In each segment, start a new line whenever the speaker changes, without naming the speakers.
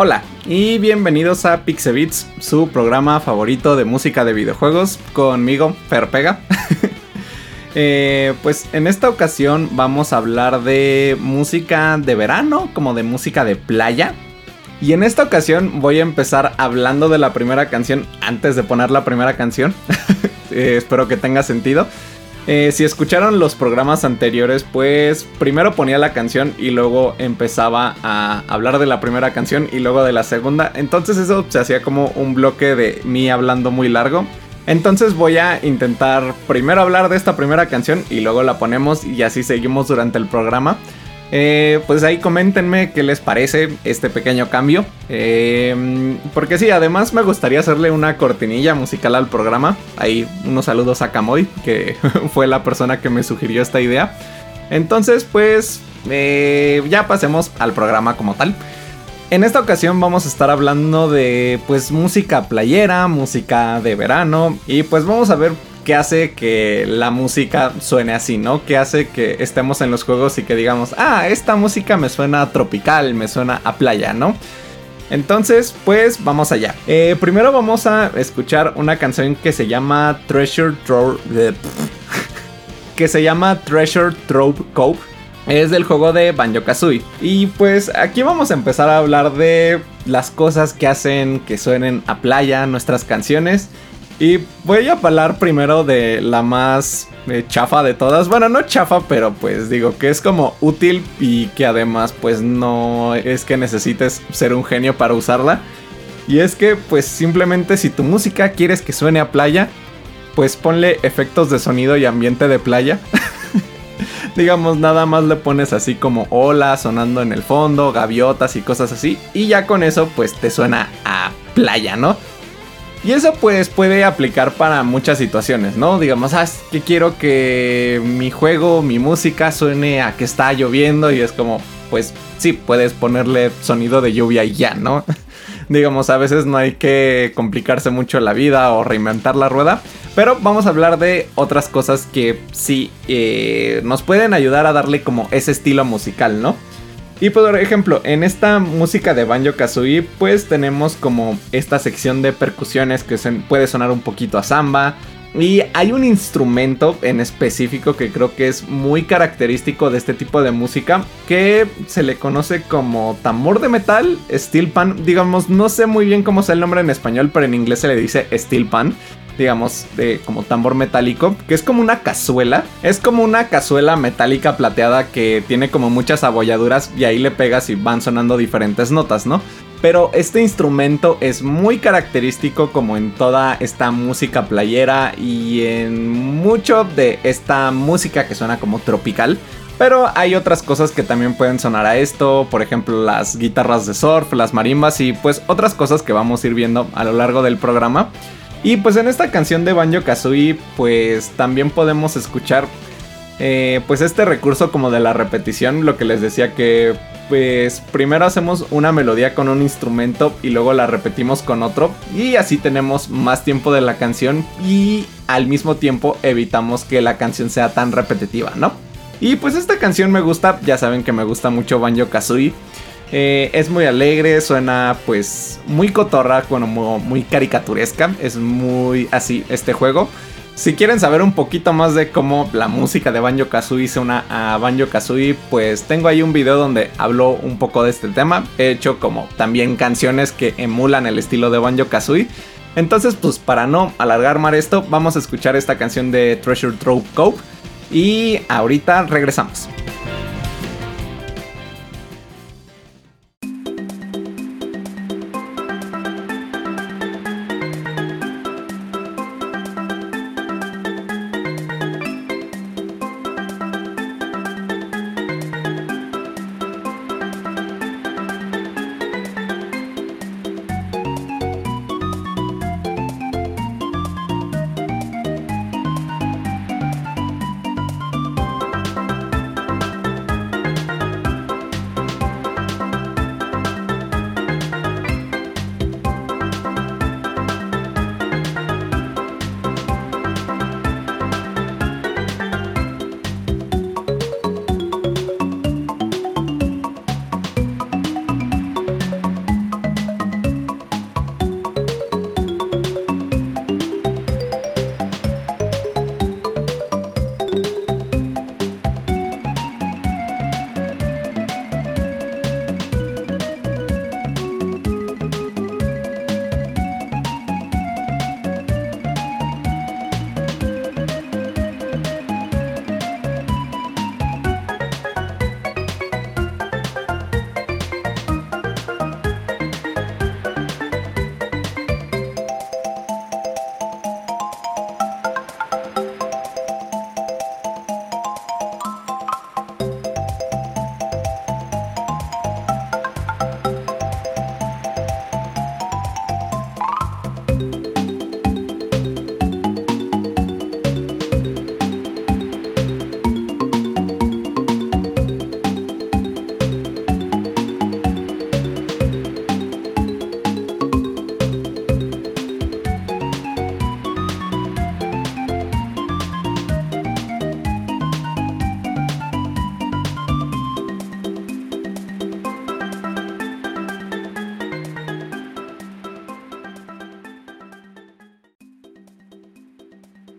Hola y bienvenidos a Pixebits, su programa favorito de música de videojuegos, conmigo, Ferpega. eh, pues en esta ocasión vamos a hablar de música de verano, como de música de playa. Y en esta ocasión voy a empezar hablando de la primera canción antes de poner la primera canción. Eh, espero que tenga sentido. Eh, si escucharon los programas anteriores, pues primero ponía la canción y luego empezaba a hablar de la primera canción y luego de la segunda. Entonces eso se hacía como un bloque de mí hablando muy largo. Entonces voy a intentar primero hablar de esta primera canción y luego la ponemos y así seguimos durante el programa. Eh, pues ahí coméntenme qué les parece este pequeño cambio. Eh, porque sí, además me gustaría hacerle una cortinilla musical al programa. Ahí unos saludos a Kamoy, que fue la persona que me sugirió esta idea. Entonces, pues eh, ya pasemos al programa como tal. En esta ocasión vamos a estar hablando de pues música playera, música de verano y pues vamos a ver qué hace que la música suene así, ¿no? ¿Qué hace que estemos en los juegos y que digamos, ah, esta música me suena tropical, me suena a playa, ¿no? Entonces, pues vamos allá. Eh, primero vamos a escuchar una canción que se llama Treasure Trove. que se llama Treasure Trove Cove. Es del juego de Banjo Kazooie. Y pues aquí vamos a empezar a hablar de las cosas que hacen que suenen a playa nuestras canciones. Y voy a hablar primero de la más eh, chafa de todas. Bueno, no chafa, pero pues digo que es como útil y que además pues no es que necesites ser un genio para usarla. Y es que pues simplemente si tu música quieres que suene a playa, pues ponle efectos de sonido y ambiente de playa. Digamos, nada más le pones así como ola sonando en el fondo, gaviotas y cosas así. Y ya con eso pues te suena a playa, ¿no? Y eso pues puede aplicar para muchas situaciones, ¿no? Digamos, ah, es que quiero que mi juego, mi música suene a que está lloviendo y es como, pues sí, puedes ponerle sonido de lluvia y ya, ¿no? Digamos, a veces no hay que complicarse mucho la vida o reinventar la rueda, pero vamos a hablar de otras cosas que sí eh, nos pueden ayudar a darle como ese estilo musical, ¿no? Y por ejemplo, en esta música de Banjo Kazooie, pues tenemos como esta sección de percusiones que se puede sonar un poquito a samba. Y hay un instrumento en específico que creo que es muy característico de este tipo de música que se le conoce como tambor de metal, steel pan. Digamos, no sé muy bien cómo es el nombre en español, pero en inglés se le dice steel pan digamos, de como tambor metálico, que es como una cazuela. Es como una cazuela metálica plateada que tiene como muchas abolladuras y ahí le pegas y van sonando diferentes notas, ¿no? Pero este instrumento es muy característico como en toda esta música playera y en mucho de esta música que suena como tropical. Pero hay otras cosas que también pueden sonar a esto, por ejemplo las guitarras de surf, las marimbas y pues otras cosas que vamos a ir viendo a lo largo del programa. Y pues en esta canción de Banjo Kazooie, pues también podemos escuchar eh, pues este recurso como de la repetición, lo que les decía que pues primero hacemos una melodía con un instrumento y luego la repetimos con otro y así tenemos más tiempo de la canción y al mismo tiempo evitamos que la canción sea tan repetitiva, ¿no? Y pues esta canción me gusta, ya saben que me gusta mucho Banjo Kazooie. Eh, es muy alegre, suena pues muy cotorra, como muy caricaturesca. Es muy así este juego. Si quieren saber un poquito más de cómo la música de Banjo Kazooie una a Banjo Kazooie, pues tengo ahí un video donde hablo un poco de este tema. He hecho como también canciones que emulan el estilo de Banjo Kazooie. Entonces, pues para no alargar más esto, vamos a escuchar esta canción de Treasure Trove Cove. Y ahorita regresamos.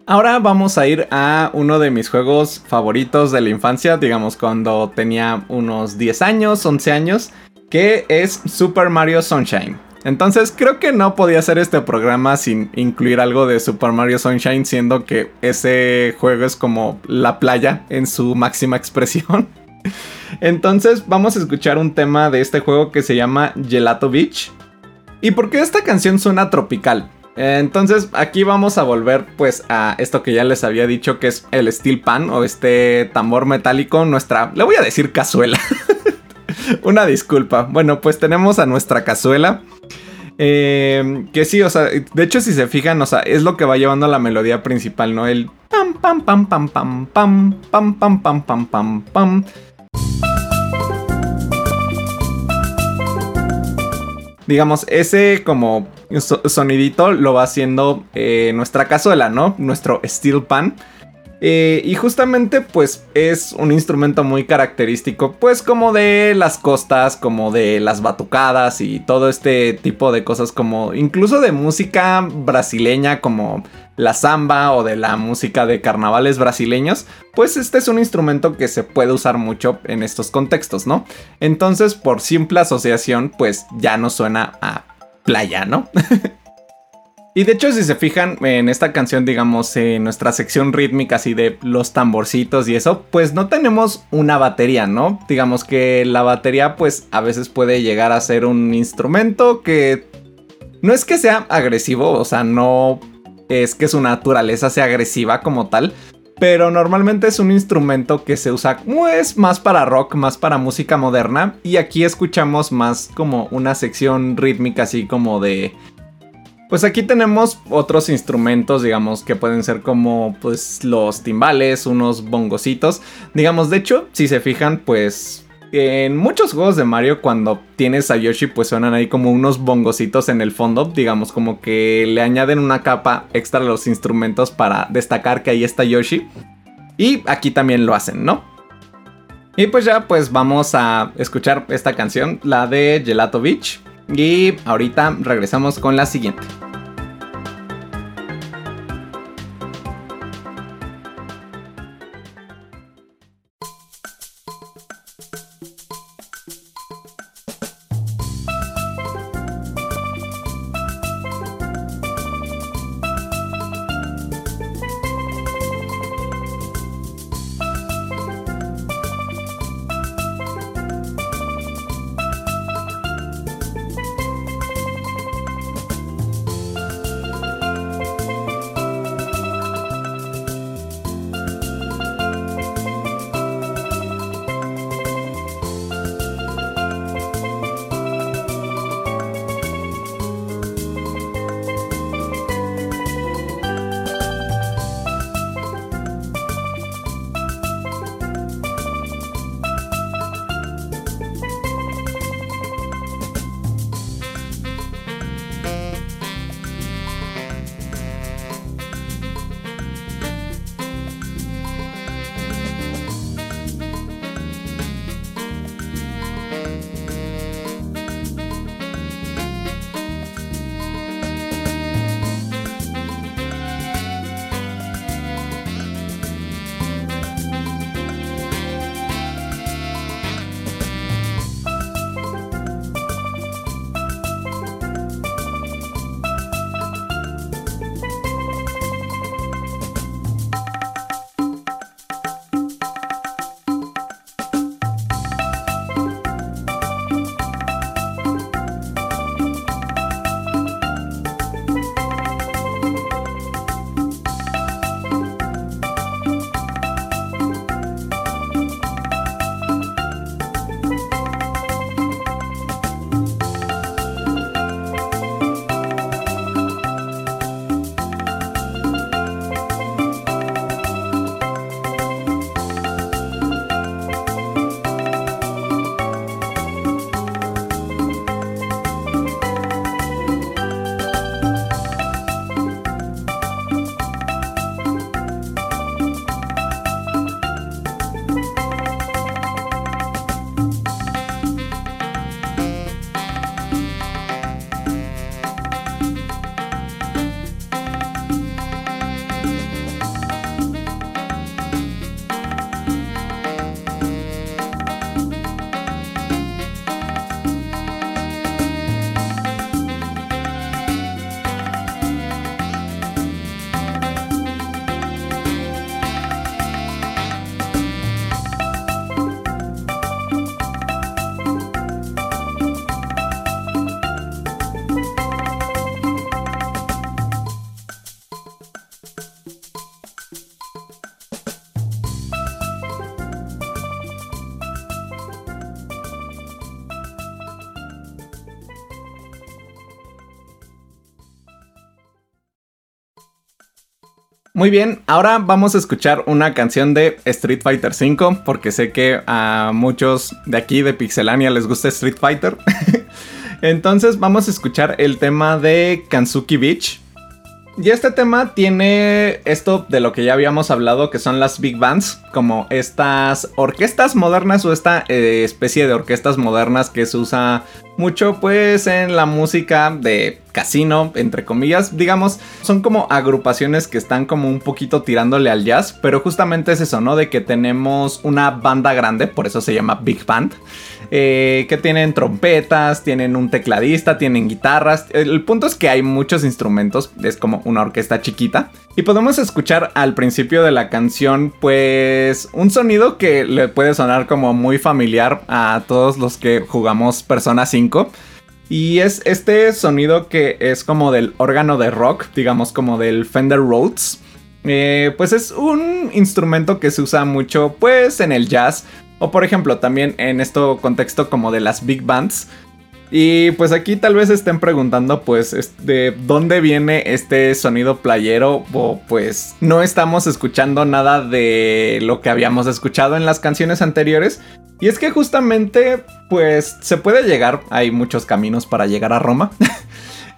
Ahora vamos a ir a uno de mis juegos favoritos de la infancia, digamos cuando tenía unos 10 años, 11 años, que es Super Mario Sunshine. Entonces creo que no podía hacer este programa sin incluir algo de Super Mario Sunshine, siendo que ese juego es como la playa en su máxima expresión. Entonces vamos a escuchar un tema de este juego que se llama Gelato Beach. ¿Y por qué esta canción suena tropical? Entonces aquí vamos a volver pues a esto que ya les había dicho que es el steel pan o este tambor metálico, nuestra, le voy a decir cazuela. Una disculpa. Bueno, pues tenemos a nuestra cazuela. Eh, que sí, o sea, de hecho si se fijan, o sea, es lo que va llevando la melodía principal, ¿no? El pam pam pam pam pam pam pam pam pam pam pam. Digamos, ese como sonidito lo va haciendo eh, nuestra cazuela, ¿no? Nuestro steel pan. Eh, y justamente pues es un instrumento muy característico pues como de las costas, como de las batucadas y todo este tipo de cosas como incluso de música brasileña como la samba o de la música de carnavales brasileños, pues este es un instrumento que se puede usar mucho en estos contextos, ¿no? Entonces por simple asociación pues ya no suena a playa, ¿no? y de hecho, si se fijan en esta canción, digamos, en nuestra sección rítmica así de los tamborcitos y eso, pues no tenemos una batería, ¿no? Digamos que la batería pues a veces puede llegar a ser un instrumento que no es que sea agresivo, o sea, no es que su naturaleza sea agresiva como tal, pero normalmente es un instrumento que se usa pues, más para rock, más para música moderna. Y aquí escuchamos más como una sección rítmica así como de... Pues aquí tenemos otros instrumentos, digamos, que pueden ser como pues los timbales, unos bongocitos. Digamos, de hecho, si se fijan, pues en muchos juegos de Mario cuando tienes a Yoshi pues suenan ahí como unos bongocitos en el fondo, digamos como que le añaden una capa extra a los instrumentos para destacar que ahí está Yoshi. Y aquí también lo hacen, ¿no? Y pues ya pues vamos a escuchar esta canción, la de Gelato Beach. Y ahorita regresamos con la siguiente. Muy bien, ahora vamos a escuchar una canción de Street Fighter V, porque sé que a muchos de aquí de Pixelania les gusta Street Fighter. Entonces vamos a escuchar el tema de Kansuki Beach. Y este tema tiene esto de lo que ya habíamos hablado, que son las big bands, como estas orquestas modernas o esta eh, especie de orquestas modernas que se usa mucho pues en la música de casino, entre comillas, digamos, son como agrupaciones que están como un poquito tirándole al jazz, pero justamente es eso, ¿no? De que tenemos una banda grande, por eso se llama Big Band, eh, que tienen trompetas, tienen un tecladista, tienen guitarras. El punto es que hay muchos instrumentos, es como una orquesta chiquita. Y podemos escuchar al principio de la canción, pues, un sonido que le puede sonar como muy familiar a todos los que jugamos Persona 5. Y es este sonido que es como del órgano de rock, digamos como del Fender Rhodes. Eh, pues es un instrumento que se usa mucho pues en el jazz o por ejemplo también en este contexto como de las big bands. Y pues aquí tal vez estén preguntando pues de dónde viene este sonido playero o pues no estamos escuchando nada de lo que habíamos escuchado en las canciones anteriores. Y es que justamente pues se puede llegar, hay muchos caminos para llegar a Roma.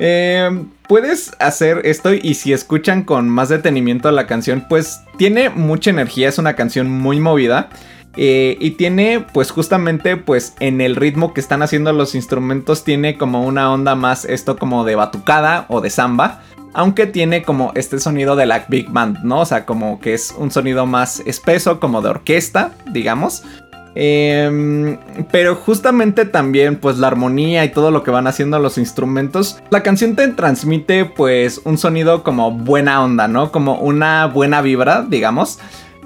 Eh, puedes hacer esto y si escuchan con más detenimiento la canción pues tiene mucha energía, es una canción muy movida. Eh, y tiene, pues justamente, pues en el ritmo que están haciendo los instrumentos, tiene como una onda más esto como de batucada o de samba. Aunque tiene como este sonido de la big band, ¿no? O sea, como que es un sonido más espeso, como de orquesta, digamos. Em, pero justamente también pues la armonía y todo lo que van haciendo los instrumentos, la canción te transmite pues un sonido como buena onda, ¿no? Como una buena vibra, digamos.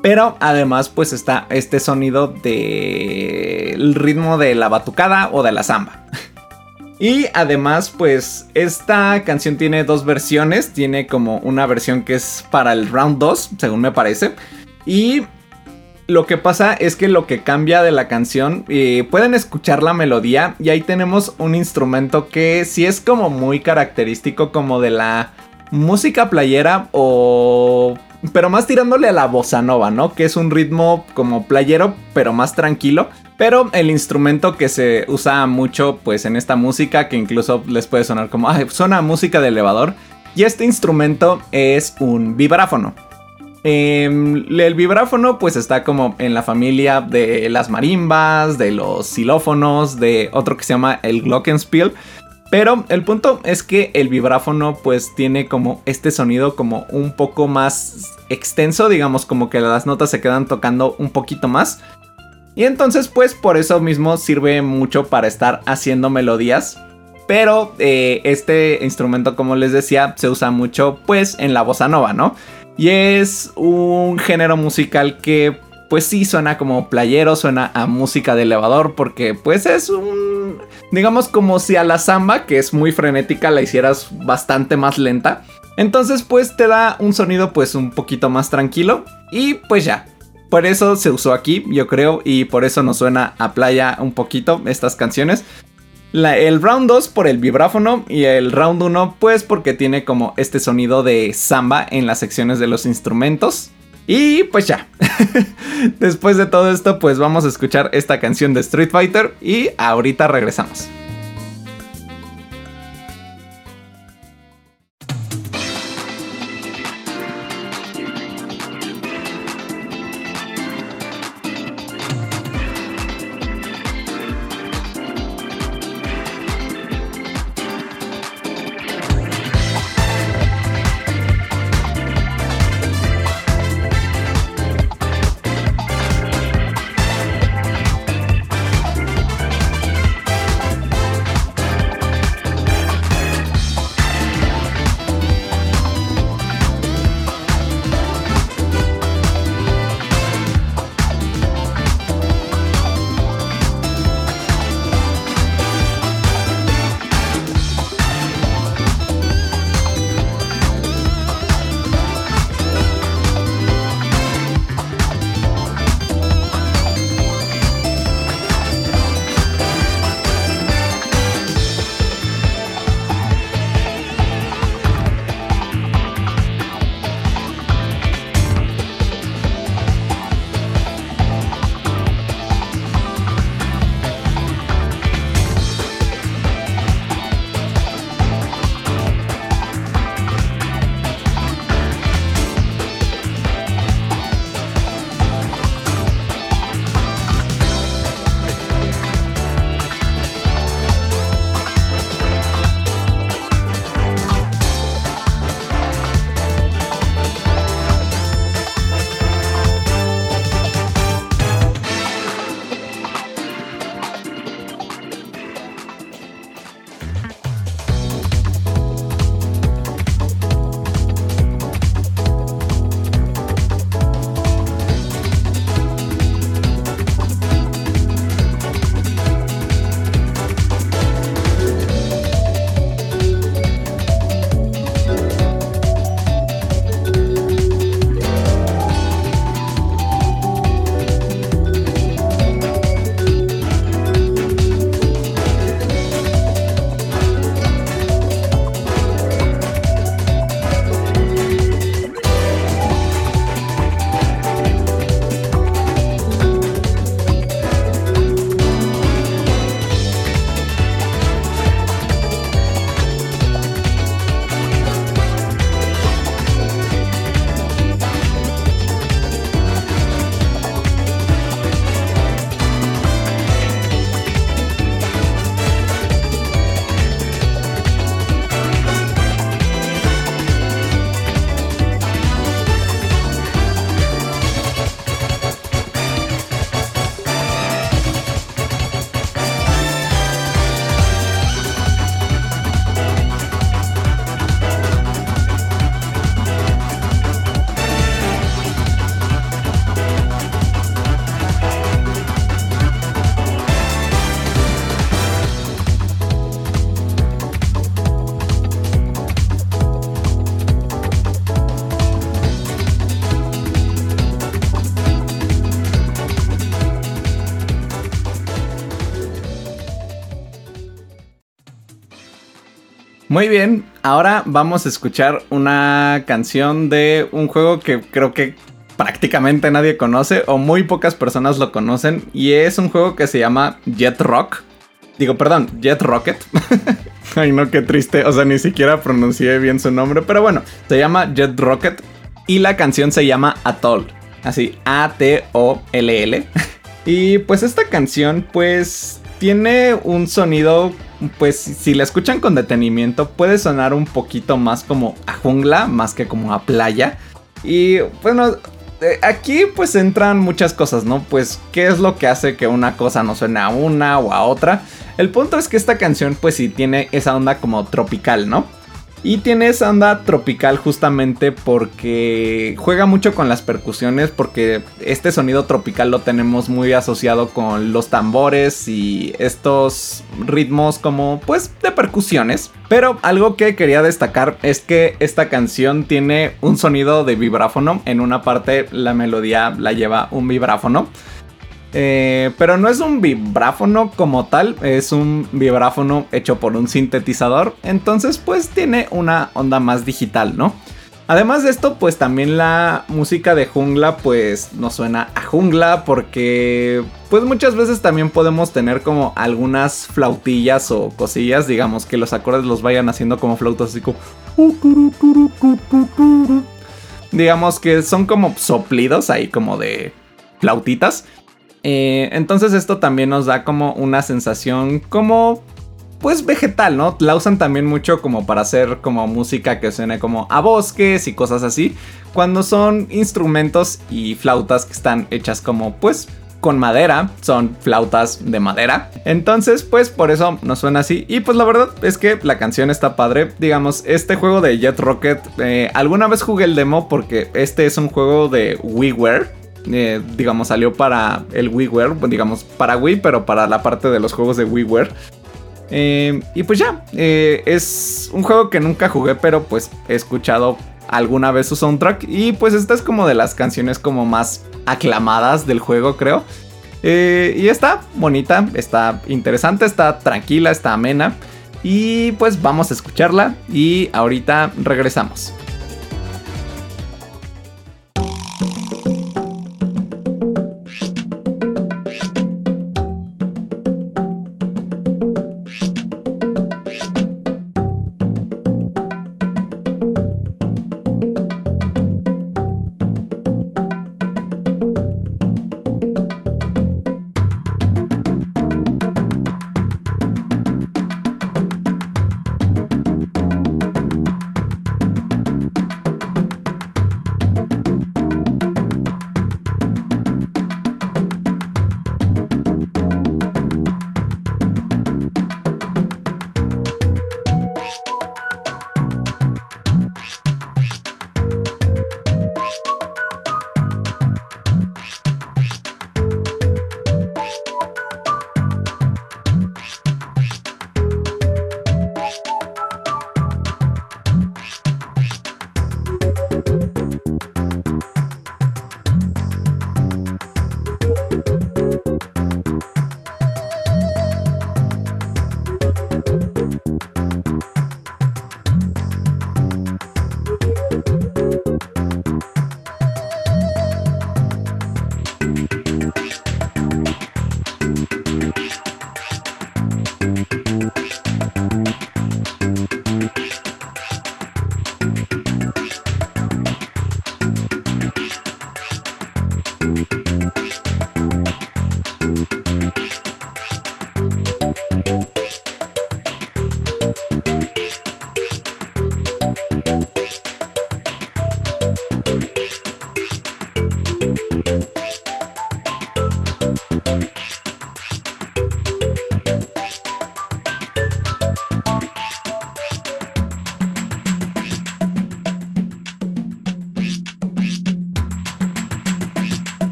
Pero además pues está este sonido del ritmo de la batucada o de la samba. Y además, pues esta canción tiene dos versiones. Tiene como una versión que es para el round 2, según me parece. Y lo que pasa es que lo que cambia de la canción, pueden escuchar la melodía y ahí tenemos un instrumento que sí es como muy característico como de la música playera o pero más tirándole a la bossa nova, ¿no? Que es un ritmo como playero, pero más tranquilo. Pero el instrumento que se usa mucho, pues en esta música, que incluso les puede sonar como, suena música de elevador. Y este instrumento es un vibráfono. Em, el vibráfono pues está como en la familia de las marimbas, de los xilófonos, de otro que se llama el glockenspiel. Pero el punto es que el vibráfono pues tiene como este sonido como un poco más extenso, digamos como que las notas se quedan tocando un poquito más. Y entonces pues por eso mismo sirve mucho para estar haciendo melodías. Pero eh, este instrumento como les decía se usa mucho pues en la bossa nova, ¿no? Y es un género musical que pues sí suena como playero, suena a música de elevador, porque pues es un, digamos como si a la samba, que es muy frenética, la hicieras bastante más lenta. Entonces pues te da un sonido pues un poquito más tranquilo y pues ya. Por eso se usó aquí, yo creo, y por eso nos suena a playa un poquito estas canciones. El round 2 por el vibráfono y el round 1 pues porque tiene como este sonido de samba en las secciones de los instrumentos. Y pues ya. Después de todo esto, pues vamos a escuchar esta canción de Street Fighter y ahorita regresamos. Muy bien, ahora vamos a escuchar una canción de un juego que creo que prácticamente nadie conoce o muy pocas personas lo conocen y es un juego que se llama Jet Rock. Digo, perdón, Jet Rocket. Ay, no, qué triste. O sea, ni siquiera pronuncié bien su nombre. Pero bueno, se llama Jet Rocket. Y la canción se llama Atoll. Así, A-T-O-L-L. y pues esta canción, pues, tiene un sonido. Pues, si la escuchan con detenimiento, puede sonar un poquito más como a jungla, más que como a playa. Y bueno, eh, aquí pues entran muchas cosas, ¿no? Pues qué es lo que hace que una cosa no suene a una o a otra. El punto es que esta canción pues sí tiene esa onda como tropical, ¿no? Y tiene esa onda tropical justamente porque juega mucho con las percusiones, porque este sonido tropical lo tenemos muy asociado con los tambores y estos ritmos como pues de percusiones. Pero algo que quería destacar es que esta canción tiene un sonido de vibráfono. En una parte la melodía la lleva un vibráfono. Eh, pero no es un vibráfono como tal, es un vibráfono hecho por un sintetizador, entonces pues tiene una onda más digital, ¿no? Además de esto, pues también la música de jungla pues nos suena a jungla porque pues muchas veces también podemos tener como algunas flautillas o cosillas, digamos que los acordes los vayan haciendo como flautas así como... Digamos que son como soplidos ahí como de flautitas. Eh, entonces esto también nos da como una sensación como pues vegetal, ¿no? La usan también mucho como para hacer como música que suene como a bosques y cosas así, cuando son instrumentos y flautas que están hechas como pues con madera, son flautas de madera. Entonces, pues por eso nos suena así. Y pues la verdad es que la canción está padre. Digamos, este juego de Jet Rocket, eh, alguna vez jugué el demo porque este es un juego de WiiWare. Eh, digamos, salió para el WiiWare, digamos, para Wii, pero para la parte de los juegos de WiiWare. Eh, y pues ya, eh, es un juego que nunca jugué, pero pues he escuchado alguna vez su soundtrack. Y pues esta es como de las canciones como más aclamadas del juego, creo. y está bonita, está interesante, está tranquila, está amena. Y pues vamos a escucharla y ahorita regresamos.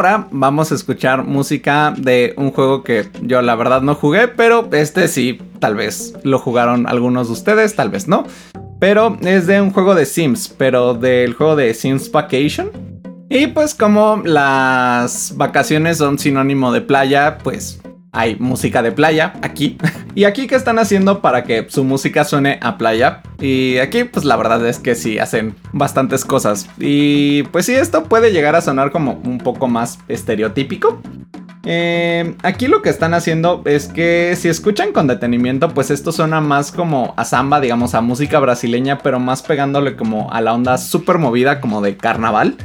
Ahora vamos a escuchar música de un juego que yo la verdad no jugué, pero este sí, tal vez lo jugaron algunos de ustedes, tal vez no. Pero es de un juego de Sims, pero del juego de Sims Vacation. Y pues como las vacaciones son sinónimo de playa, pues hay música de playa aquí. ¿Y aquí qué están haciendo para que su música suene a playa? Y aquí pues la verdad es que sí, hacen bastantes cosas. Y pues sí, esto puede llegar a sonar como un poco más estereotípico. Eh, aquí lo que están haciendo es que si escuchan con detenimiento, pues esto suena más como a samba, digamos, a música brasileña, pero más pegándole como a la onda súper movida como de carnaval.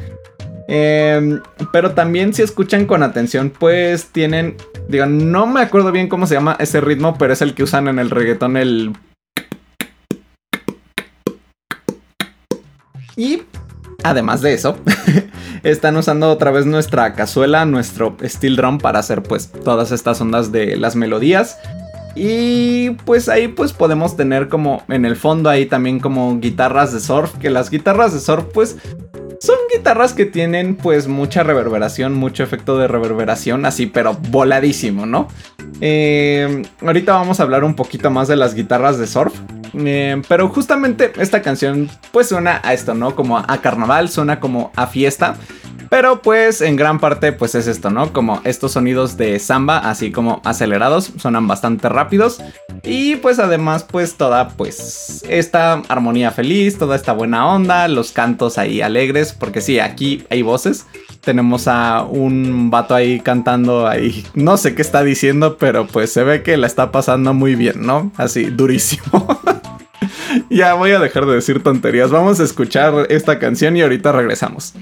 Em, pero también si escuchan con atención, pues tienen, digo, no me acuerdo bien cómo se llama ese ritmo, pero es el que usan en el reggaetón, el... Y además de eso, están usando otra vez nuestra cazuela, nuestro steel drum para hacer pues todas estas ondas de las melodías. Y pues ahí pues podemos tener como en el fondo ahí también como guitarras de surf, que las guitarras de surf pues son guitarras que tienen pues mucha reverberación, mucho efecto de reverberación, así pero voladísimo, ¿no? Eh, ahorita vamos a hablar un poquito más de las guitarras de surf. Eh, pero justamente esta canción pues suena a esto, ¿no? Como a carnaval, suena como a fiesta. Pero pues en gran parte pues es esto, ¿no? Como estos sonidos de samba, así como acelerados, suenan bastante rápidos. Y pues además pues toda pues esta armonía feliz, toda esta buena onda, los cantos ahí alegres, porque sí, aquí hay voces. Tenemos a un vato ahí cantando ahí, no sé qué está diciendo, pero pues se ve que la está pasando muy bien, ¿no? Así, durísimo. ya voy a dejar de decir tonterías, vamos a escuchar esta canción y ahorita regresamos.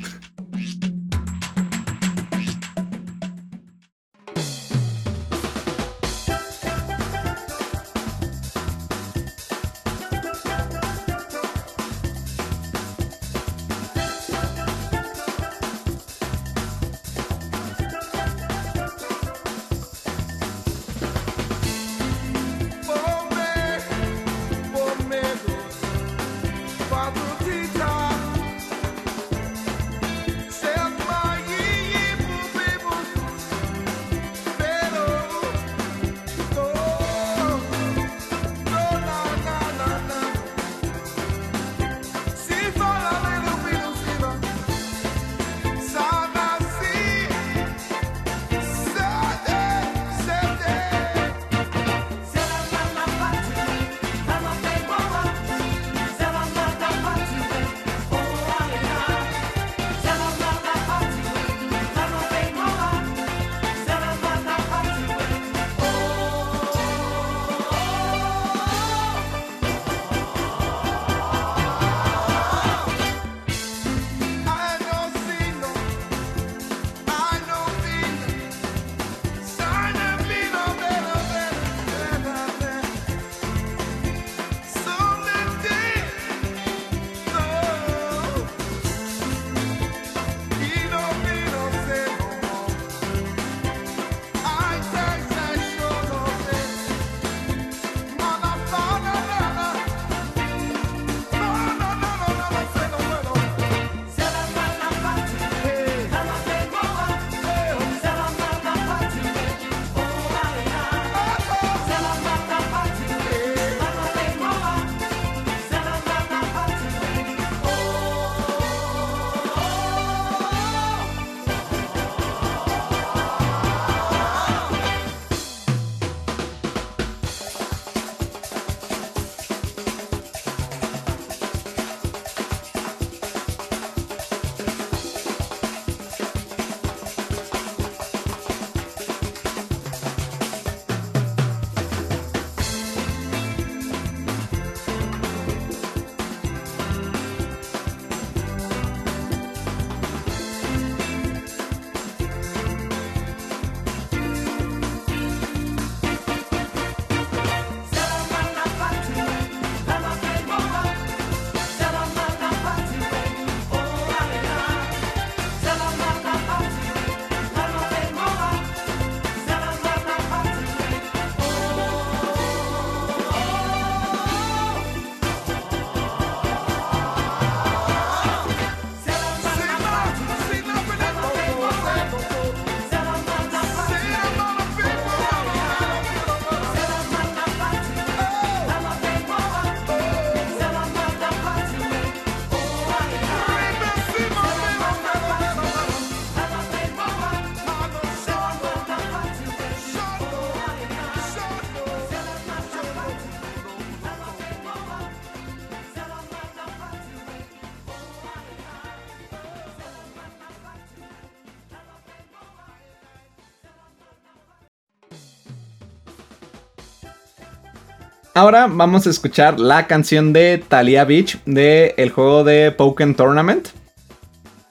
Ahora vamos a escuchar la canción de Talia Beach del el juego de Pokémon Tournament.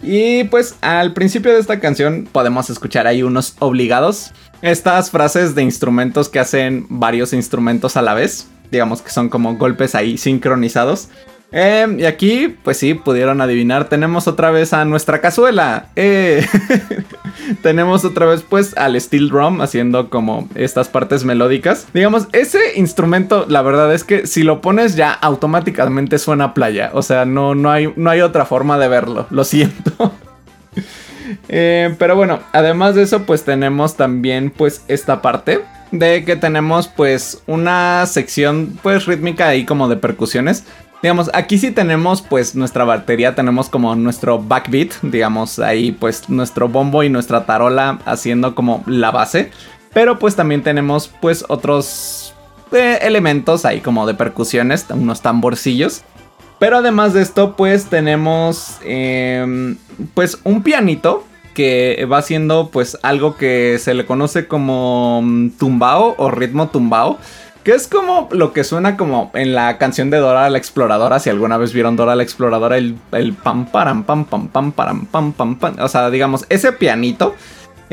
Y pues al principio de esta canción podemos escuchar ahí unos obligados. Estas frases de instrumentos que hacen varios instrumentos a la vez. Digamos que son como golpes ahí sincronizados. Em, y aquí, pues sí, pudieron adivinar. Tenemos otra vez a nuestra cazuela. Eh, tenemos otra vez, pues, al steel drum haciendo como estas partes melódicas. Digamos, ese instrumento, la verdad es que si lo pones ya automáticamente suena playa. O sea, no, no, hay, no hay otra forma de verlo. Lo siento. Eh, pero bueno, además de eso, pues tenemos también, pues, esta parte de que tenemos pues una sección pues rítmica ahí como de percusiones Digamos, aquí sí tenemos pues nuestra batería, tenemos como nuestro backbeat, digamos, ahí pues nuestro bombo y nuestra tarola haciendo como la base. Pero pues también tenemos pues otros eh, elementos ahí como de percusiones, unos tamborcillos. Pero además de esto pues tenemos em, pues un pianito que va siendo pues algo que se le conoce como mm, tumbao o ritmo tumbao. Que es como lo que suena como en la canción de Dora la Exploradora. Si alguna vez vieron Dora la Exploradora, el, el pam param pam pam pam pam pam pam pam. O sea, digamos, ese pianito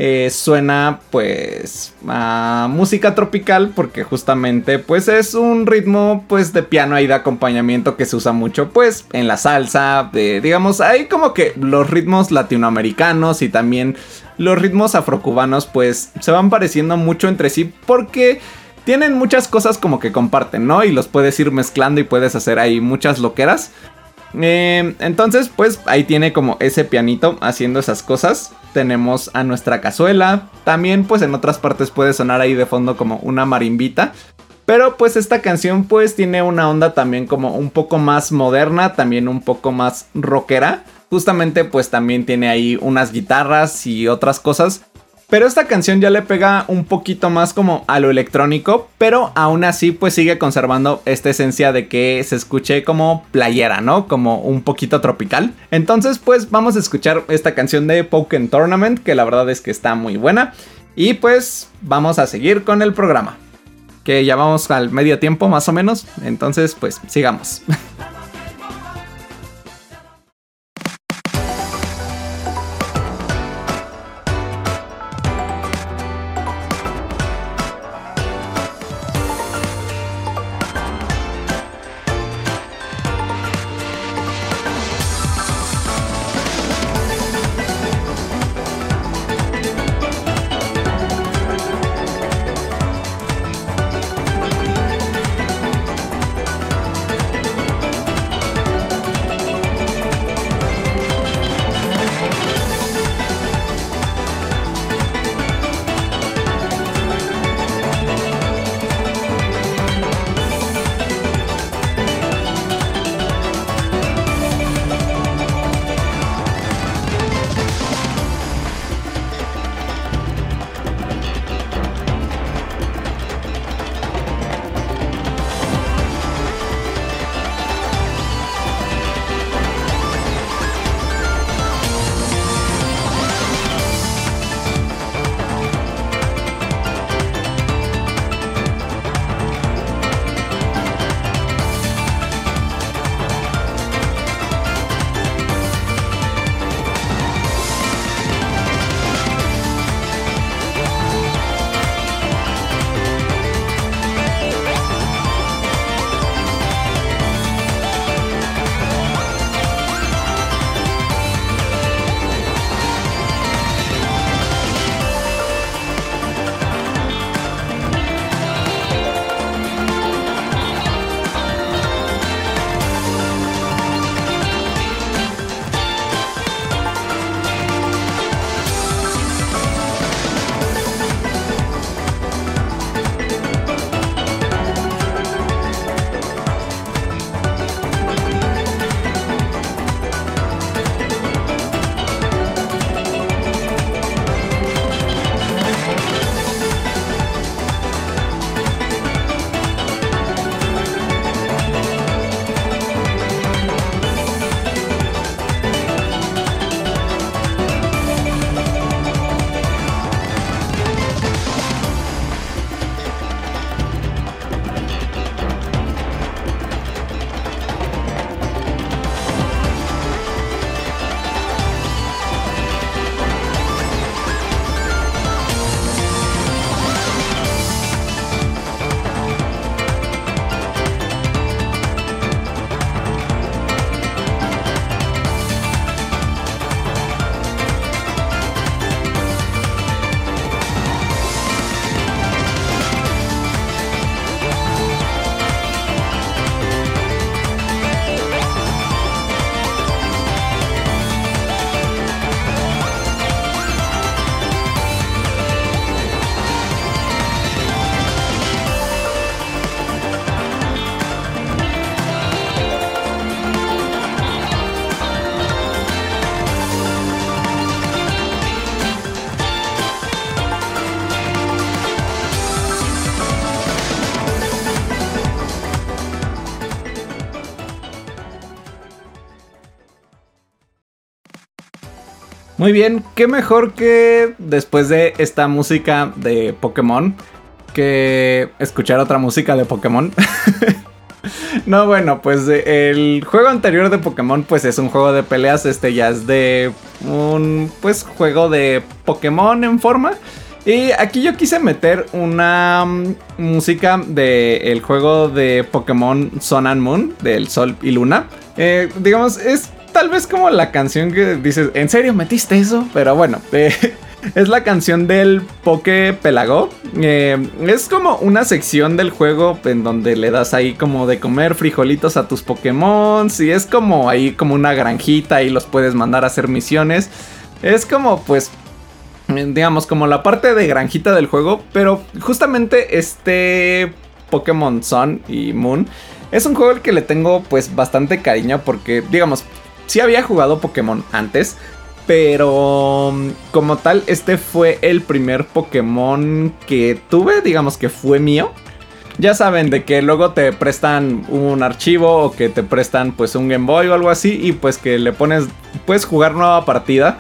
eh, suena pues a música tropical. Porque justamente pues es un ritmo pues de piano ahí de acompañamiento que se usa mucho pues en la salsa. digamos, hay como que los ritmos latinoamericanos y también los ritmos afrocubanos pues se van pareciendo mucho entre sí. Porque tienen muchas cosas como que comparten, ¿no? Y los puedes ir mezclando y puedes hacer ahí muchas loqueras. Eh, entonces, pues ahí tiene como ese pianito haciendo esas cosas. Tenemos a nuestra cazuela. También, pues en otras partes puede sonar ahí de fondo como una marimbita. Pero pues esta canción pues tiene una onda también como un poco más moderna, también un poco más rockera. Justamente pues también tiene ahí unas guitarras y otras cosas pero esta canción ya le pega un poquito más como a lo electrónico, pero aún así pues sigue conservando esta esencia de que se escuche como playera, ¿no? Como un poquito tropical. Entonces pues vamos a escuchar esta canción de Pokémon Tournament, que la verdad es que está muy buena. Y pues vamos a seguir con el programa. Que ya vamos al medio tiempo más o menos, entonces pues sigamos. Muy bien, qué mejor que después de esta música de Pokémon que escuchar otra música de Pokémon. no, bueno, pues el juego anterior de Pokémon pues es un juego de peleas, este ya es de un pues juego de Pokémon en forma. Y aquí yo quise meter una mm, música del juego de Pokémon Sun and Moon, del Sol y Luna. Eh, digamos, es tal vez como la canción que dices, ¿en serio metiste eso? Pero bueno, eh, es la canción del Poké Pelago. Eh, es como una sección del juego en donde le das ahí como de comer frijolitos a tus Pokémon. Y es como ahí como una granjita y los puedes mandar a hacer misiones. Es como pues digamos como la parte de granjita del juego, pero justamente este Pokémon Sun y Moon es un juego al que le tengo pues bastante cariño porque digamos sí había jugado Pokémon antes, pero mm, como tal, este fue el primer Pokémon que tuve, digamos que fue mío. Ya saben, de que luego te prestan un archivo o que te prestan pues un Game Boy o algo así y pues que le pones, puedes jugar nueva partida,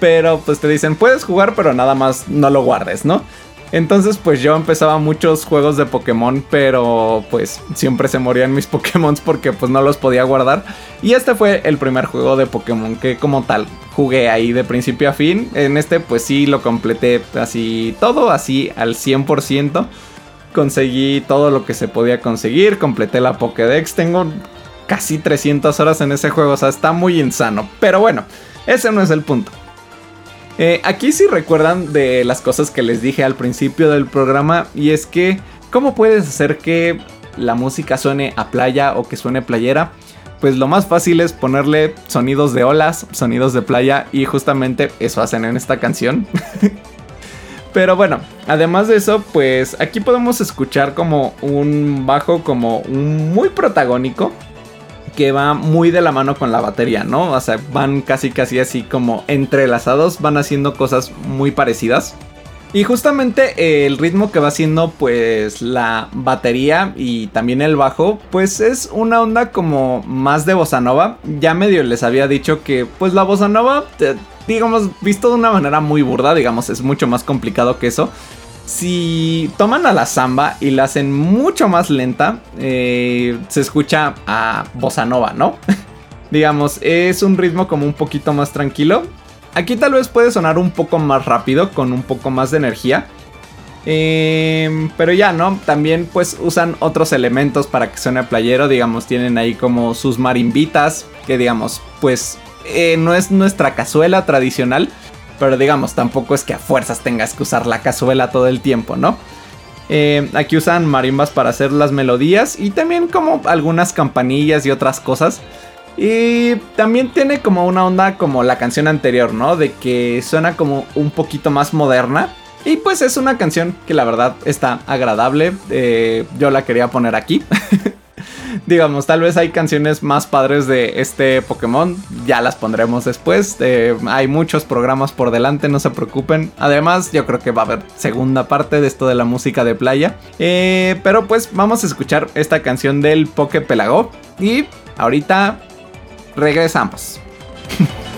pero pues te dicen puedes jugar pero nada más no lo guardes, ¿no? Entonces pues yo empezaba muchos juegos de Pokémon, pero pues siempre se morían mis Pokémon porque pues no los podía guardar. Y este fue el primer juego de Pokémon que como tal jugué ahí de principio a fin. En este pues sí lo completé así todo, así al 100%. Conseguí todo lo que se podía conseguir, completé la Pokédex, tengo casi 300 horas en ese juego, o sea, está muy insano. Pero bueno, ese no es el punto. Eh, aquí sí recuerdan de las cosas que les dije al principio del programa y es que ¿cómo puedes hacer que la música suene a playa o que suene playera? Pues lo más fácil es ponerle sonidos de olas, sonidos de playa y justamente eso hacen en esta canción. Pero bueno, además de eso, pues aquí podemos escuchar como un bajo como muy protagónico que va muy de la mano con la batería, ¿no? O sea, van casi casi así como entrelazados, van haciendo cosas muy parecidas. Y justamente el ritmo que va haciendo pues la batería y también el bajo pues es una onda como más de bossa nova. Ya medio les había dicho que pues la bossa nova digamos visto de una manera muy burda, digamos es mucho más complicado que eso si toman a la samba y la hacen mucho más lenta, eh, se escucha a bossa nova, ¿no? Digamos, es un ritmo como un poquito más tranquilo. Aquí tal vez puede sonar un poco más rápido, con un poco más de energía. Em, pero ya, ¿no? También pues usan otros elementos para que suene playero, digamos, tienen ahí como sus marimbitas, que digamos, pues eh, no es nuestra cazuela tradicional, pero digamos, tampoco es que a fuerzas tengas que usar la cazuela todo el tiempo, ¿no? Eh, aquí usan marimbas para hacer las melodías y también como algunas campanillas y otras cosas. Y también tiene como una onda como la canción anterior, ¿no? De que suena como un poquito más moderna. Y pues es una canción que la verdad está agradable. Eh, yo la quería poner aquí. digamos, tal vez hay canciones más padres de este Pokémon, ya las pondremos después. Eh, hay muchos programas por delante, no se preocupen. Además, yo creo que va a haber segunda parte de esto de la música de playa. Eh, pero pues vamos a escuchar esta canción del Poké Pelago y ahorita regresamos.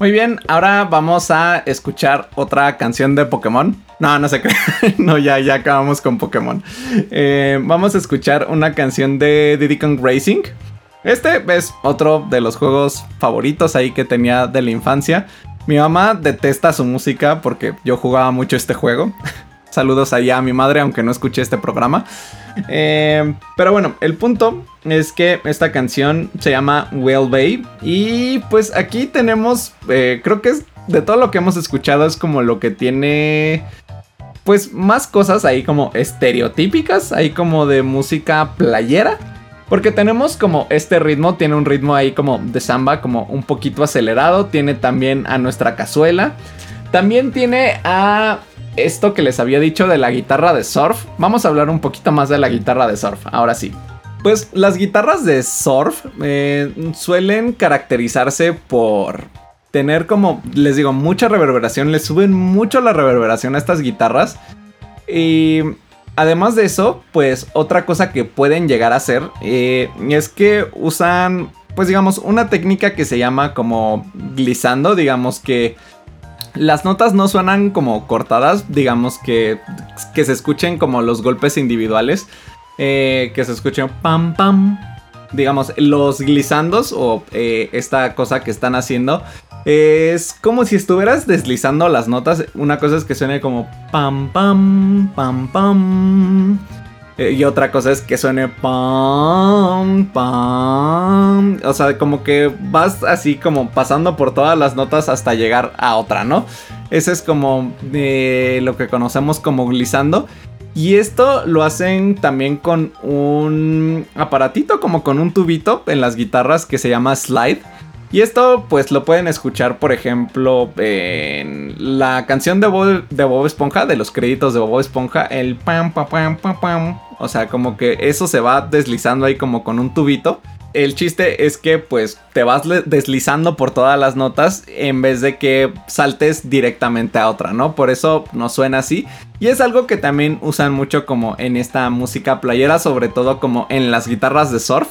Muy bien, ahora vamos a escuchar otra canción de Pokémon. No, no se cree. no, ya, ya acabamos con Pokémon. Eh, vamos a escuchar una canción de Diddy Kong Racing. Este es otro de los juegos favoritos ahí que tenía de la infancia. Mi mamá detesta su música porque yo jugaba mucho este juego. Saludos allá a mi madre, aunque no escuché este programa. Eh, pero bueno, el punto es que esta canción se llama Well Bay. Y pues aquí tenemos, eh, creo que es de todo lo que hemos escuchado, es como lo que tiene pues más cosas ahí como estereotípicas, ahí como de música playera. Porque tenemos como este ritmo, tiene un ritmo ahí como de samba, como un poquito acelerado. Tiene también a nuestra cazuela. También tiene a esto que les había dicho de la guitarra de surf. Vamos a hablar un poquito más de la guitarra de surf, ahora sí. Pues las guitarras de surf eh, suelen caracterizarse por tener como, les digo, mucha reverberación. Le suben mucho la reverberación a estas guitarras. Y además de eso, pues otra cosa que pueden llegar a hacer eh, es que usan, pues digamos, una técnica que se llama como glissando, digamos que las notas no suenan como cortadas, digamos que, que se escuchen como los golpes individuales, eh, que se escuchen pam pam. Digamos, los glissandos o eh, esta cosa que están haciendo es como si estuvieras deslizando las notas. Una cosa es que suene como pam, pam, pam, pam. Eh, y otra cosa es que suene pam, pam. O sea, como que vas así como pasando por todas las notas hasta llegar a otra, ¿no? Ese es como eh, lo que conocemos como glissando. Y esto lo hacen también con un aparatito, como con un tubito en las guitarras que se llama slide y esto pues lo pueden escuchar por ejemplo en la canción de Bob, de Bob Esponja, de los créditos de Bob Esponja, el pam pam pam pam pam. O sea, como que eso se va deslizando ahí como con un tubito. El chiste es que pues te vas deslizando por todas las notas en vez de que saltes directamente a otra, ¿no? Por eso no suena así. Y es algo que también usan mucho como en esta música playera, sobre todo como en las guitarras de surf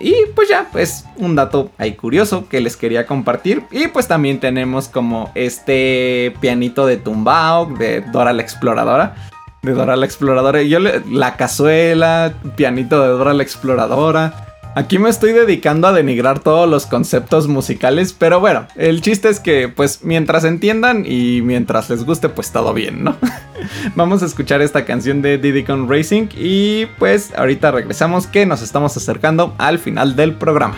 y pues ya, pues un dato ahí curioso que les quería compartir. Y pues también tenemos como este pianito de tumbao de Dora la Exploradora. De Dora la Exploradora. Yo le, la cazuela, pianito de Dora la Exploradora. Aquí me estoy dedicando a denigrar todos los conceptos musicales, pero bueno, el chiste es que pues mientras entiendan y mientras les guste pues todo bien, ¿no? Vamos a escuchar esta canción de Diddy Con Racing y pues ahorita regresamos que nos estamos acercando al final del programa.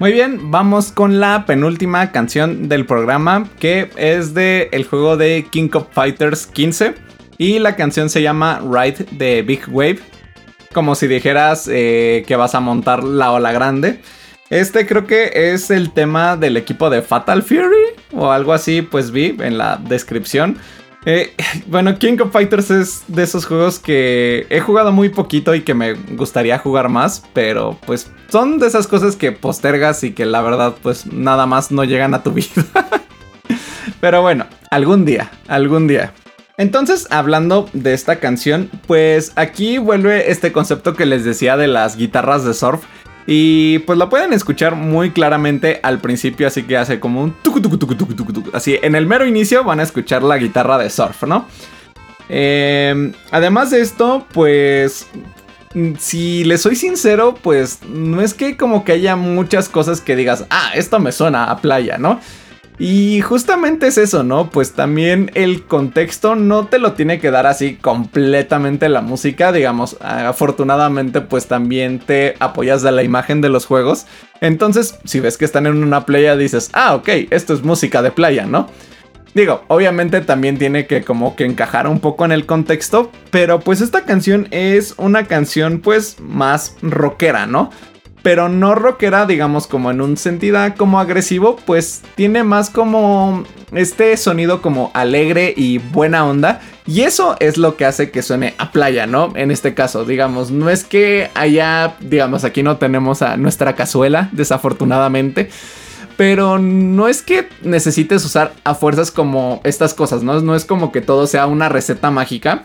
Muy bien, vamos con la penúltima canción del programa que es de el juego de King of Fighters 15 y la canción se llama Ride the Big Wave, como si dijeras eh, que vas a montar la ola grande. Este creo que es el tema del equipo de Fatal Fury o algo así, pues vi en la descripción. Eh, bueno, King of Fighters es de esos juegos que he jugado muy poquito y que me gustaría jugar más, pero pues son de esas cosas que postergas y que la verdad pues nada más no llegan a tu vida. pero bueno, algún día, algún día. Entonces, hablando de esta canción, pues aquí vuelve este concepto que les decía de las guitarras de surf. Y pues la pueden escuchar muy claramente al principio, así que hace como un tucu tucu tucu tucu tucu. Así, en el mero inicio van a escuchar la guitarra de surf, ¿no? Eh, además de esto, pues si les soy sincero, pues no es que como que haya muchas cosas que digas, ah, esto me suena a playa, ¿no? Y justamente es eso, ¿no? Pues también el contexto no te lo tiene que dar así completamente la música, digamos, afortunadamente pues también te apoyas de la imagen de los juegos. Entonces, si ves que están en una playa, dices, ah, ok, esto es música de playa, ¿no? Digo, obviamente también tiene que como que encajar un poco en el contexto, pero pues esta canción es una canción pues más rockera, ¿no? Pero no rockera, digamos, como en un sentido como agresivo, pues tiene más como este sonido como alegre y buena onda. Y eso es lo que hace que suene a playa, ¿no? En este caso, digamos, no es que allá, digamos, aquí no tenemos a nuestra cazuela, desafortunadamente. Pero no es que necesites usar a fuerzas como estas cosas, ¿no? No es como que todo sea una receta mágica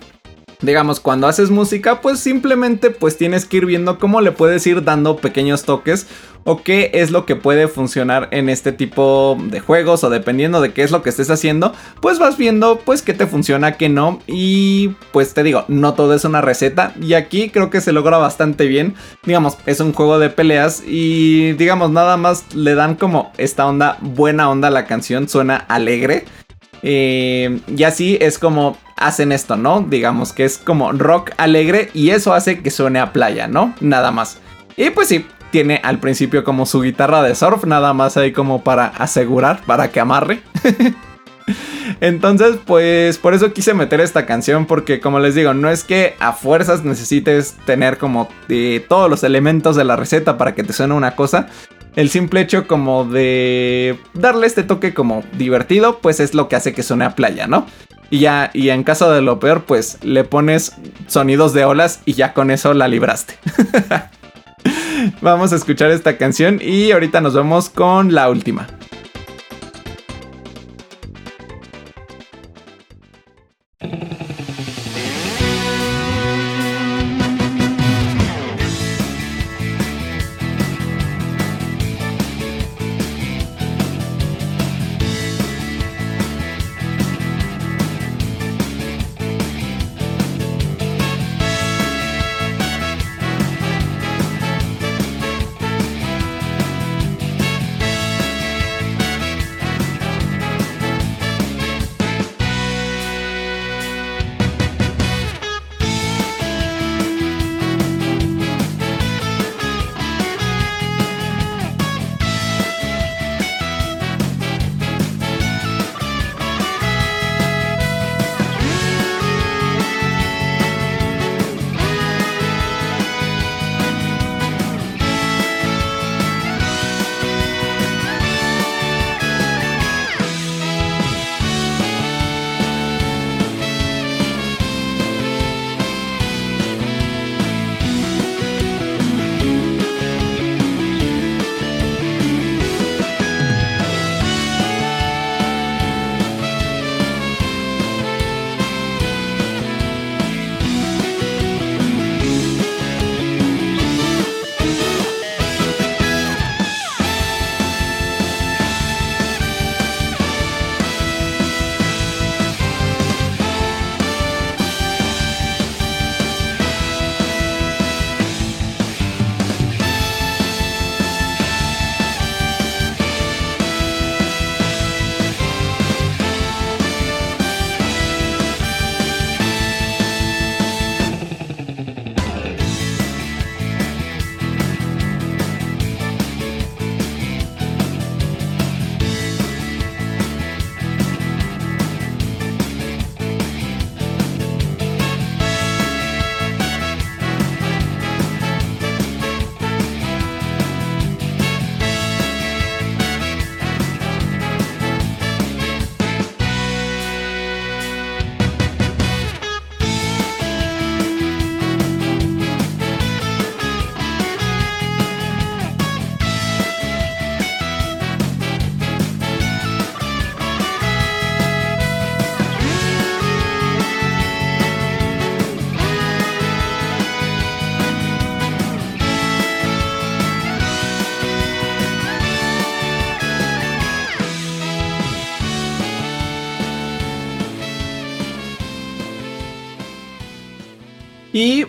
digamos, cuando haces música, pues simplemente pues tienes que ir viendo cómo le puedes ir dando pequeños toques o qué es lo que puede funcionar en este tipo de juegos o dependiendo de qué es lo que estés haciendo, pues vas viendo pues qué te funciona, qué no y pues te digo, no todo es una receta y aquí creo que se logra bastante bien, digamos, es un juego de peleas y digamos nada más le dan como esta onda, buena onda a la canción, suena alegre. Eh, y así es como hacen esto, ¿no? Digamos que es como rock alegre y eso hace que suene a playa, ¿no? Nada más. Y pues sí, tiene al principio como su guitarra de surf, nada más ahí como para asegurar, para que amarre. Entonces, pues por eso quise meter esta canción, porque como les digo, no es que a fuerzas necesites tener como todos los elementos de la receta para que te suene una cosa. El simple hecho como de darle este toque como divertido, pues es lo que hace que suene a playa, ¿no? Y ya, y en caso de lo peor, pues le pones sonidos de olas y ya con eso la libraste. Vamos a escuchar esta canción y ahorita nos vemos con la última.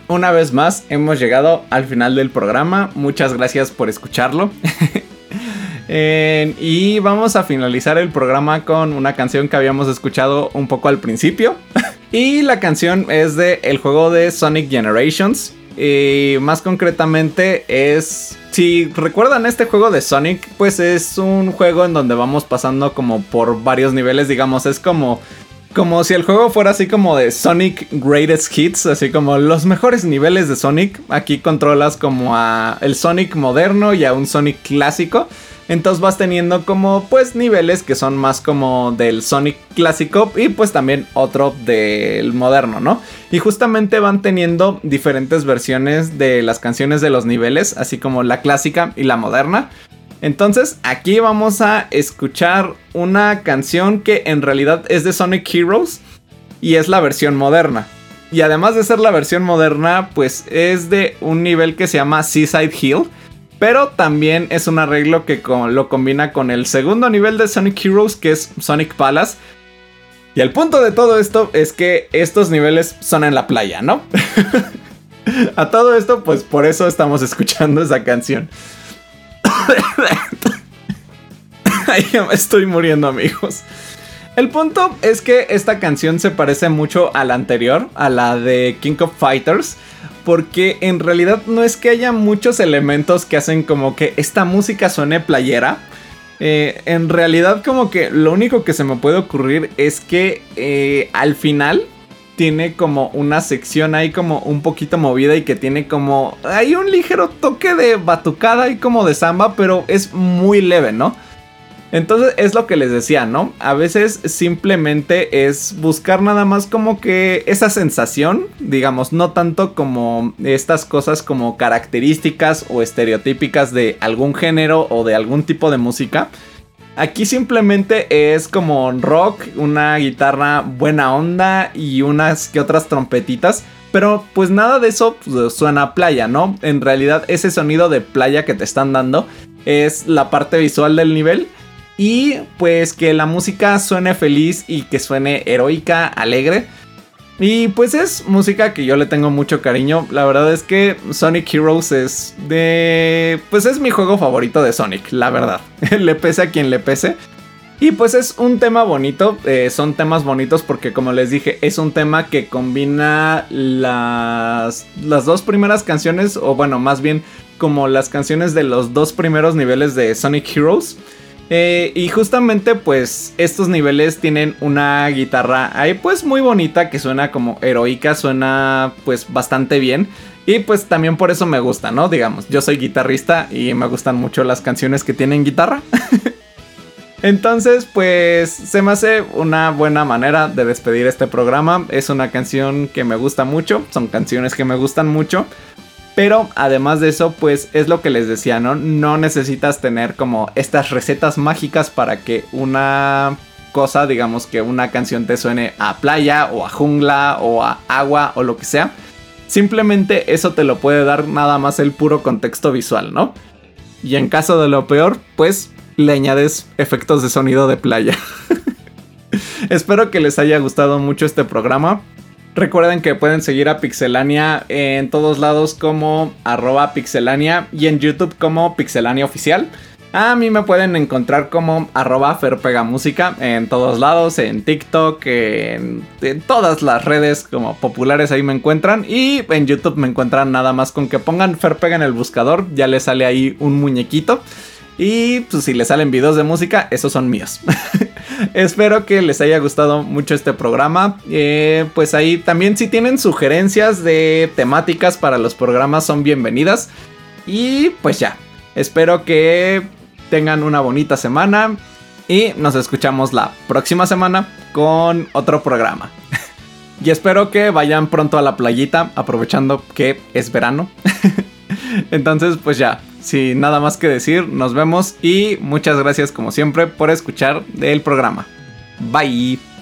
Una vez más hemos llegado al final del programa. Muchas gracias por escucharlo. y vamos a finalizar el programa con una canción que habíamos escuchado un poco al principio. y la canción es de el juego de Sonic Generations. Y más concretamente es... Si recuerdan este juego de Sonic, pues es un juego en donde vamos pasando como por varios niveles, digamos, es como como si el juego fuera así como de Sonic Greatest Hits, así como los mejores niveles de Sonic. Aquí controlas como a el Sonic moderno y a un Sonic clásico. Entonces vas teniendo como pues niveles que son más como del Sonic clásico y pues también otro del moderno, ¿no? Y justamente van teniendo diferentes versiones de las canciones de los niveles, así como la clásica y la moderna. Entonces aquí vamos a escuchar una canción que en realidad es de Sonic Heroes y es la versión moderna. Y además de ser la versión moderna, pues es de un nivel que se llama Seaside Hill. Pero también es un arreglo que lo combina con el segundo nivel de Sonic Heroes, que es Sonic Palace. Y el punto de todo esto es que estos niveles son en la playa, ¿no? a todo esto, pues por eso estamos escuchando esa canción. estoy muriendo, amigos. El punto es que esta canción se parece mucho a la anterior, a la de King of Fighters, porque en realidad no es que haya muchos elementos que hacen como que esta música suene playera. Eh, en realidad como que lo único que se me puede ocurrir es que eh, al final tiene como una sección ahí como un poquito movida y que tiene como... Hay un ligero toque de batucada y como de samba, pero es muy leve, ¿no? Entonces es lo que les decía, ¿no? A veces simplemente es buscar nada más como que esa sensación, digamos, no tanto como estas cosas como características o estereotípicas de algún género o de algún tipo de música, Aquí simplemente es como rock, una guitarra buena onda y unas que otras trompetitas. Pero pues nada de eso pues, suena a playa, ¿no? En realidad ese sonido de playa que te están dando es la parte visual del nivel. Y pues que la música suene feliz y que suene heroica, alegre. Y pues es música que yo le tengo mucho cariño. La verdad es que Sonic Heroes es de... Pues es mi juego favorito de Sonic, la verdad. le pese a quien le pese. Y pues es un tema bonito, eh, son temas bonitos porque como les dije, es un tema que combina las, las dos primeras canciones, o bueno, más bien como las canciones de los dos primeros niveles de Sonic Heroes. Eh, y justamente pues estos niveles tienen una guitarra ahí pues muy bonita que suena como heroica, suena pues bastante bien. Y pues también por eso me gusta, ¿no? Digamos, yo soy guitarrista y me gustan mucho las canciones que tienen guitarra. Entonces, pues se me hace una buena manera de despedir este programa. Es una canción que me gusta mucho, son canciones que me gustan mucho. Pero además de eso, pues es lo que les decía, ¿no? No necesitas tener como estas recetas mágicas para que una cosa, digamos que una canción te suene a playa o a jungla o a agua o lo que sea. Simplemente eso te lo puede dar nada más el puro contexto visual, ¿no? Y en caso de lo peor, pues le añades efectos de sonido de playa. Espero que les haya gustado mucho este programa. Recuerden que pueden seguir a Pixelania en todos lados como arroba pixelania y en YouTube como pixelania oficial. A mí me pueden encontrar como arroba ferpegamúsica en todos lados, en TikTok, en, todas las redes como populares ahí me encuentran. Y en YouTube me encuentran nada más con que pongan Ferpega en el buscador, ya les sale ahí un muñequito. Y pues si les salen videos de música, esos son míos. Espero que les haya gustado mucho este programa. Eh, pues ahí también si tienen sugerencias de temáticas para los programas son bienvenidas. Y pues ya, espero que tengan una bonita semana. Y nos escuchamos la próxima semana con otro programa. y espero que vayan pronto a la playita, aprovechando que es verano. Entonces, pues ya, sin nada más que decir, nos vemos y muchas gracias como siempre por escuchar el programa. Bye.